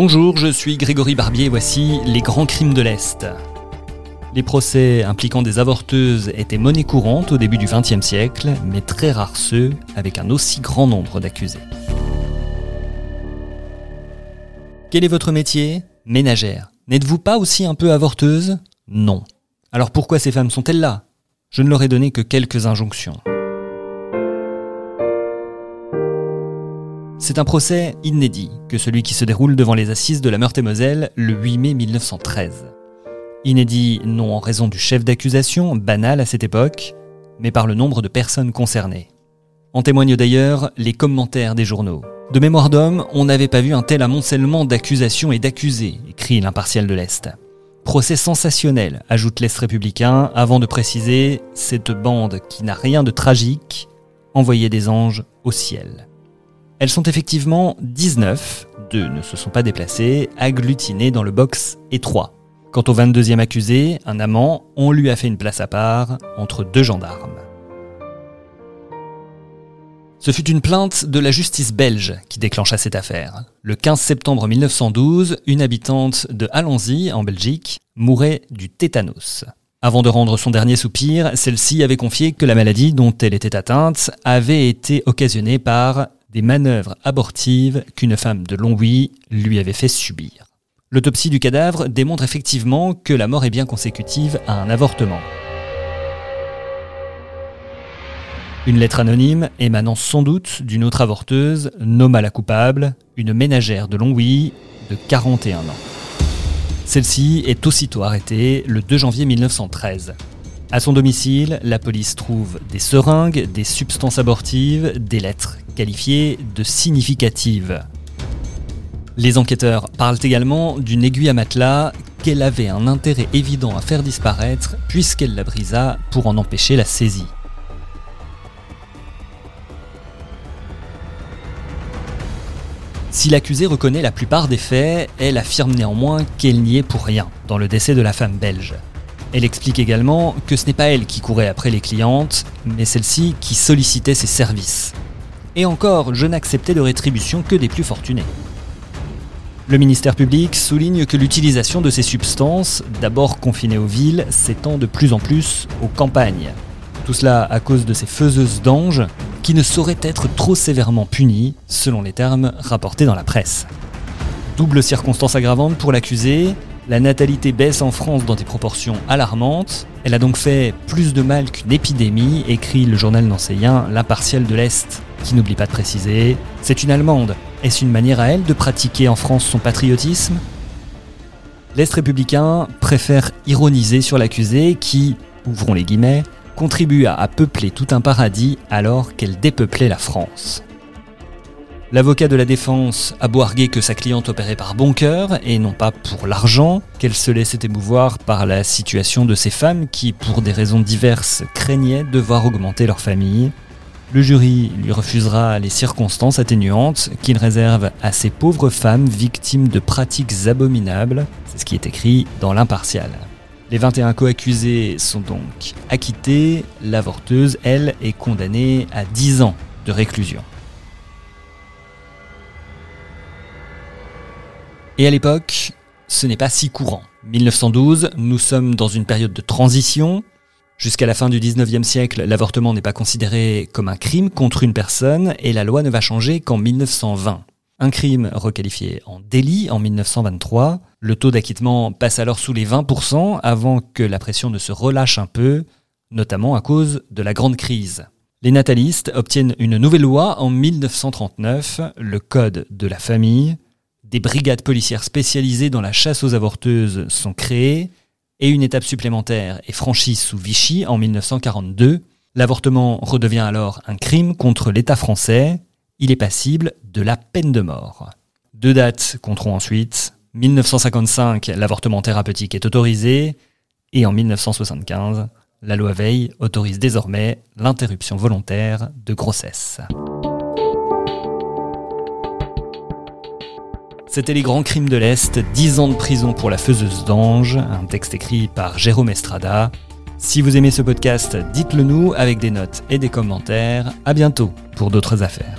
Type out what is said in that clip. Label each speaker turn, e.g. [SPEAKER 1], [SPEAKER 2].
[SPEAKER 1] Bonjour, je suis Grégory Barbier voici les grands crimes de l'Est. Les procès impliquant des avorteuses étaient monnaie courante au début du XXe siècle, mais très rares ceux avec un aussi grand nombre d'accusés. Quel est votre métier? Ménagère. N'êtes-vous pas aussi un peu avorteuse? Non. Alors pourquoi ces femmes sont-elles là? Je ne leur ai donné que quelques injonctions. C'est un procès inédit que celui qui se déroule devant les assises de la Meurthe-et-Moselle le 8 mai 1913. Inédit non en raison du chef d'accusation, banal à cette époque, mais par le nombre de personnes concernées. En témoignent d'ailleurs les commentaires des journaux. De mémoire d'homme, on n'avait pas vu un tel amoncellement d'accusations et d'accusés, écrit l'impartial de l'Est. Procès sensationnel, ajoute l'Est républicain, avant de préciser cette bande qui n'a rien de tragique, envoyait des anges au ciel. Elles sont effectivement 19, deux ne se sont pas déplacées, agglutinées dans le box étroit. Quant au 22e accusé, un amant, on lui a fait une place à part entre deux gendarmes. Ce fut une plainte de la justice belge qui déclencha cette affaire. Le 15 septembre 1912, une habitante de Allonsy, en Belgique, mourait du tétanos. Avant de rendre son dernier soupir, celle-ci avait confié que la maladie dont elle était atteinte avait été occasionnée par des manœuvres abortives qu'une femme de Longwy lui avait fait subir. L'autopsie du cadavre démontre effectivement que la mort est bien consécutive à un avortement. Une lettre anonyme émanant sans doute d'une autre avorteuse nomma la coupable, une ménagère de Longwy de 41 ans. Celle-ci est aussitôt arrêtée le 2 janvier 1913. À son domicile, la police trouve des seringues, des substances abortives, des lettres qualifiées de significatives. Les enquêteurs parlent également d'une aiguille à matelas qu'elle avait un intérêt évident à faire disparaître puisqu'elle la brisa pour en empêcher la saisie. Si l'accusée reconnaît la plupart des faits, elle affirme néanmoins qu'elle n'y est pour rien dans le décès de la femme belge. Elle explique également que ce n'est pas elle qui courait après les clientes, mais celle-ci qui sollicitait ses services. Et encore, je n'acceptais de rétribution que des plus fortunés. Le ministère public souligne que l'utilisation de ces substances, d'abord confinées aux villes, s'étend de plus en plus aux campagnes. Tout cela à cause de ces faiseuses d'anges qui ne sauraient être trop sévèrement punies, selon les termes rapportés dans la presse. Double circonstance aggravante pour l'accusé, la natalité baisse en France dans des proportions alarmantes. Elle a donc fait plus de mal qu'une épidémie, écrit le journal nancéien L'Impartial de l'Est, qui n'oublie pas de préciser C'est une Allemande. Est-ce une manière à elle de pratiquer en France son patriotisme? L'Est républicain préfère ironiser sur l'accusé qui, ouvrons les guillemets, contribua à peupler tout un paradis alors qu'elle dépeuplait la France. L'avocat de la défense a arguer que sa cliente opérait par bon cœur et non pas pour l'argent, qu'elle se laissait émouvoir par la situation de ces femmes qui, pour des raisons diverses, craignaient de voir augmenter leur famille. Le jury lui refusera les circonstances atténuantes qu'il réserve à ces pauvres femmes victimes de pratiques abominables, c'est ce qui est écrit dans l'impartial. Les 21 co-accusés sont donc acquittés, l'avorteuse, elle, est condamnée à 10 ans de réclusion. Et à l'époque, ce n'est pas si courant. 1912, nous sommes dans une période de transition. Jusqu'à la fin du 19e siècle, l'avortement n'est pas considéré comme un crime contre une personne et la loi ne va changer qu'en 1920. Un crime requalifié en délit en 1923. Le taux d'acquittement passe alors sous les 20% avant que la pression ne se relâche un peu, notamment à cause de la grande crise. Les natalistes obtiennent une nouvelle loi en 1939, le Code de la famille, des brigades policières spécialisées dans la chasse aux avorteuses sont créées et une étape supplémentaire est franchie sous Vichy en 1942. L'avortement redevient alors un crime contre l'État français. Il est passible de la peine de mort. Deux dates compteront ensuite. 1955, l'avortement thérapeutique est autorisé. Et en 1975, la loi Veil autorise désormais l'interruption volontaire de grossesse. C'était Les Grands Crimes de l'Est, 10 ans de prison pour la faiseuse d'ange, un texte écrit par Jérôme Estrada. Si vous aimez ce podcast, dites-le nous avec des notes et des commentaires. À bientôt pour d'autres affaires.